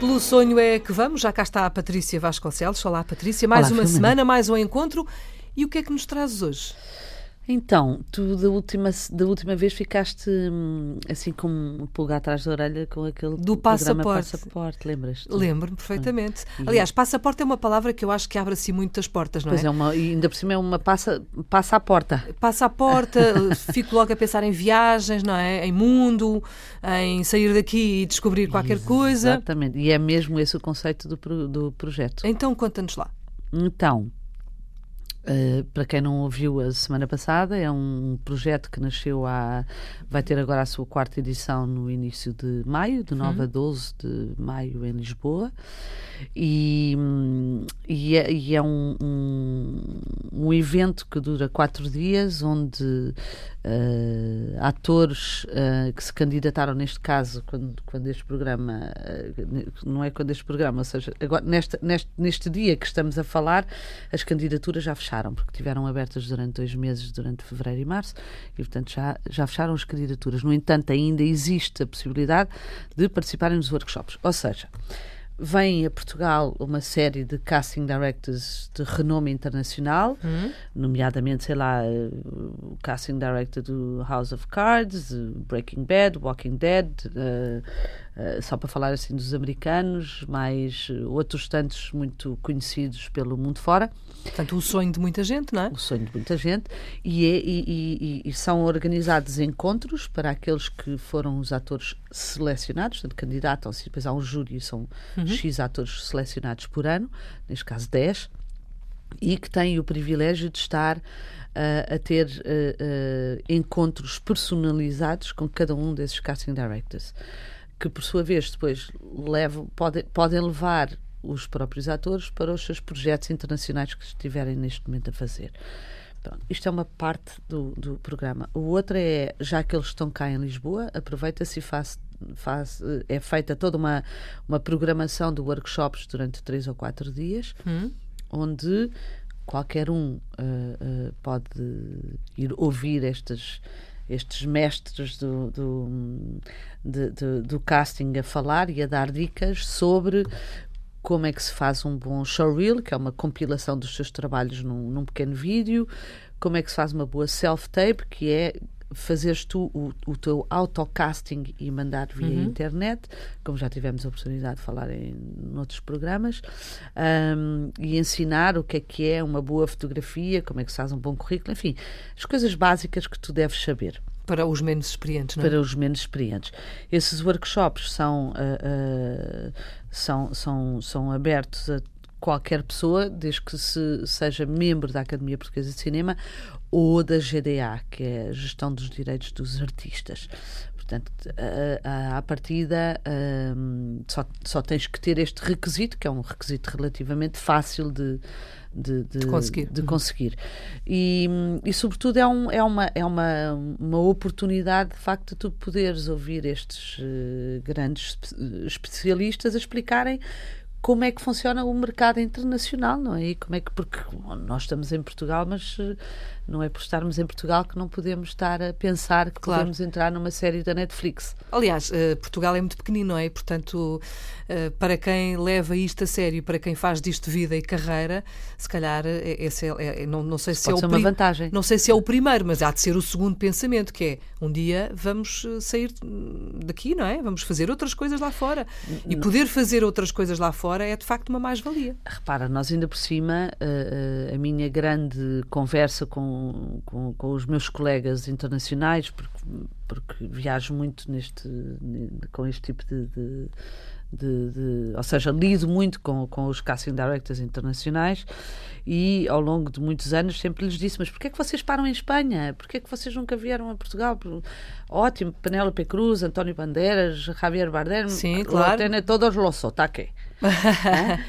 Pelo sonho é que vamos, já cá está a Patrícia Vasconcelos. Olá, Patrícia. Mais Olá, uma Filomena. semana, mais um encontro. E o que é que nos trazes hoje? Então, tu da última, da última vez ficaste hum, assim com um pulgar atrás da orelha com aquele Do passaporte. passaporte, lembras? Lembro-me perfeitamente. E- Aliás, passaporte é uma palavra que eu acho que abre assim muitas portas, não Pois é? é, uma, e ainda por cima é uma passa, passa à porta. Passa a porta, fico logo a pensar em viagens, não é? Em mundo, em sair daqui e descobrir qualquer coisa. Exatamente. E é mesmo esse o conceito do, do projeto. Então, conta-nos lá. Então, eh, para quem não ouviu a semana passada, é um projeto que nasceu há. vai ter agora a sua quarta edição no início de maio, de 9 a 12 de maio em Lisboa. E, e é, e é um, um, um evento que dura quatro dias, onde eh, atores eh, que se candidataram, neste caso, quando, quando este programa, eh, não é quando este programa, ou seja, agora, nesta, neste, neste dia que estamos a falar, as candidaturas já fecharam, porque tiveram abertas durante dois meses, durante fevereiro e março, e portanto já, já fecharam as candidaturas. No entanto, ainda existe a possibilidade de participarem nos workshops. Ou seja, vem a Portugal uma série de casting directors de renome internacional, nomeadamente, sei lá, o casting director do House of Cards, Breaking Bad, Walking Dead, eh, eh, só para falar assim dos americanos, mais eh, outros tantos muito conhecidos pelo mundo fora. Portanto, o sonho de muita gente, não é? o sonho de muita gente, e, é- e- e- e- são organizados encontros para aqueles que foram os atores selecionados, portanto, candidatam-se, depois há um júri, e são X atores selecionados por ano, neste caso 10, e que têm o privilégio de estar ah, a ter ah, ah, encontros personalizados com cada um desses casting directors, que por sua vez depois levam, podem, podem levar os próprios atores para os seus projetos internacionais que estiverem neste momento a fazer. Pronto, isto é uma parte do, do programa. O outro é, já que eles estão cá em Lisboa, aproveita-se e faz, faz, é feita toda uma, uma programação de workshops durante três ou quatro dias, Hum? onde qualquer um eh, eh, pode ir ouvir estes, estes mestres do, do, de- de- do casting a falar e a dar dicas sobre como é que se faz um bom showreel, que é uma compilação dos seus trabalhos num, num pequeno vídeo, como é que se faz uma boa self-tape, que é fazeres tu o, o teu autocasting e mandar via internet, como já tivemos a oportunidade de falar em noutros programas, ahm, e ensinar o que é que é uma boa fotografia, como é que se faz um bom currículo, enfim, as coisas básicas que tu deves saber Para os menos experientes, não é? para os menos experientes. Esses workshops são, ah, ah, são, são, são abertos a qualquer pessoa, desde que se seja membro da Academia Portuguesa de Cinema ou da GDA, que é a Gestão dos Direitos dos Artistas. Portanto, à partida, hum, só, só tens que ter este requisito, que é um requisito relativamente fácil de, de, de- conseguir. de conseguir. E, e, sobretudo, é, um, é, uma, é uma, uma oportunidade, de facto, de tu poderes ouvir estes eh, grandes espe- especialistas a explicarem como é que funciona o mercado internacional, não é? E como é que, porque nós estamos em Portugal, mas eh, não é por estarmos em Portugal que não podemos estar a pensar que Claro. podemos entrar numa série da Netflix. Aliás, eh, Portugal é muito pequenino, não é? Portanto, eh, para quem leva isto a sério, para quem faz disto vida e carreira, se calhar, esse é, é- não, não sei se Pode é o uma vantagem. Não sei se é o primeiro, mas há de ser o segundo pensamento, que é um dia vamos sair daqui, não é? Vamos fazer outras coisas lá fora. E poder fazer outras coisas lá fora é de facto uma mais-valia. Repara, nós ainda por cima, eh, eh, a minha grande conversa com, com, com os meus colegas internacionais, porque, porque viajo muito neste, ne- com este tipo de, de- de- de- ou seja, lido muito com, com os casting directors internacionais e ao longo de muitos anos sempre lhes disse, mas porquê é que vocês param em Espanha? Porquê é que vocês nunca vieram a Portugal? Ótimo, Penélope Cruz, António Bandeiras, Javier Bardem, Sim, claro. tiene todos los sotaque.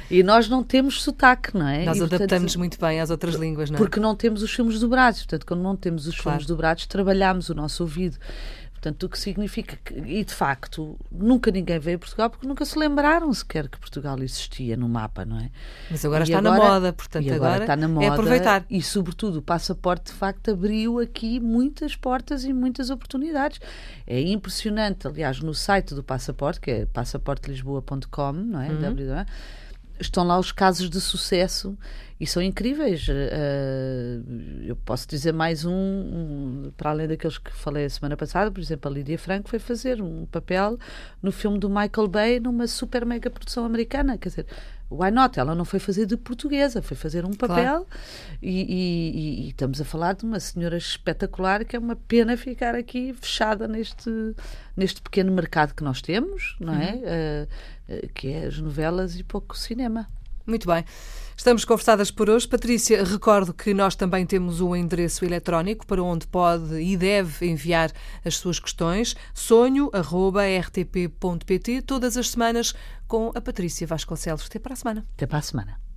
E nós não temos sotaque, não é? Nós E, portanto, adaptamos muito bem às outras línguas, não é? Porque não temos os filmes dobrados. Portanto, quando não temos os Claro. filmes dobrados, trabalhamos o nosso ouvido. Portanto, o que significa que, e de facto, nunca ninguém veio a Portugal porque nunca se lembraram sequer que Portugal existia no mapa, não é? Mas agora E está agora- na moda, portanto e agora, agora, está na moda é aproveitar. e sobretudo o passaporte de facto abriu aqui muitas portas e muitas oportunidades é impressionante aliás no site do passaporte que é passaportelisboa.com não é Uhum. www, estão lá os casos de sucesso e são incríveis Eh, eu posso dizer mais um, um, para além daqueles que falei a semana passada por exemplo a Lídia Franco foi fazer um papel no filme do Michael Bay numa super mega produção americana quer dizer Why not? Ela não foi fazer de portuguesa, foi fazer um papel Claro. e, e- e- estamos a falar de uma senhora espetacular que é uma pena ficar aqui fechada neste, neste pequeno mercado que nós temos, não é? Eh, que é as novelas e pouco cinema. Muito bem. Estamos conversadas por hoje. Patrícia, recordo que nós também temos um endereço eletrónico para onde pode e deve enviar as suas questões. sonho.rtp.pt todas as semanas com a Patrícia Vasconcelos. Até para a semana. Até para a semana.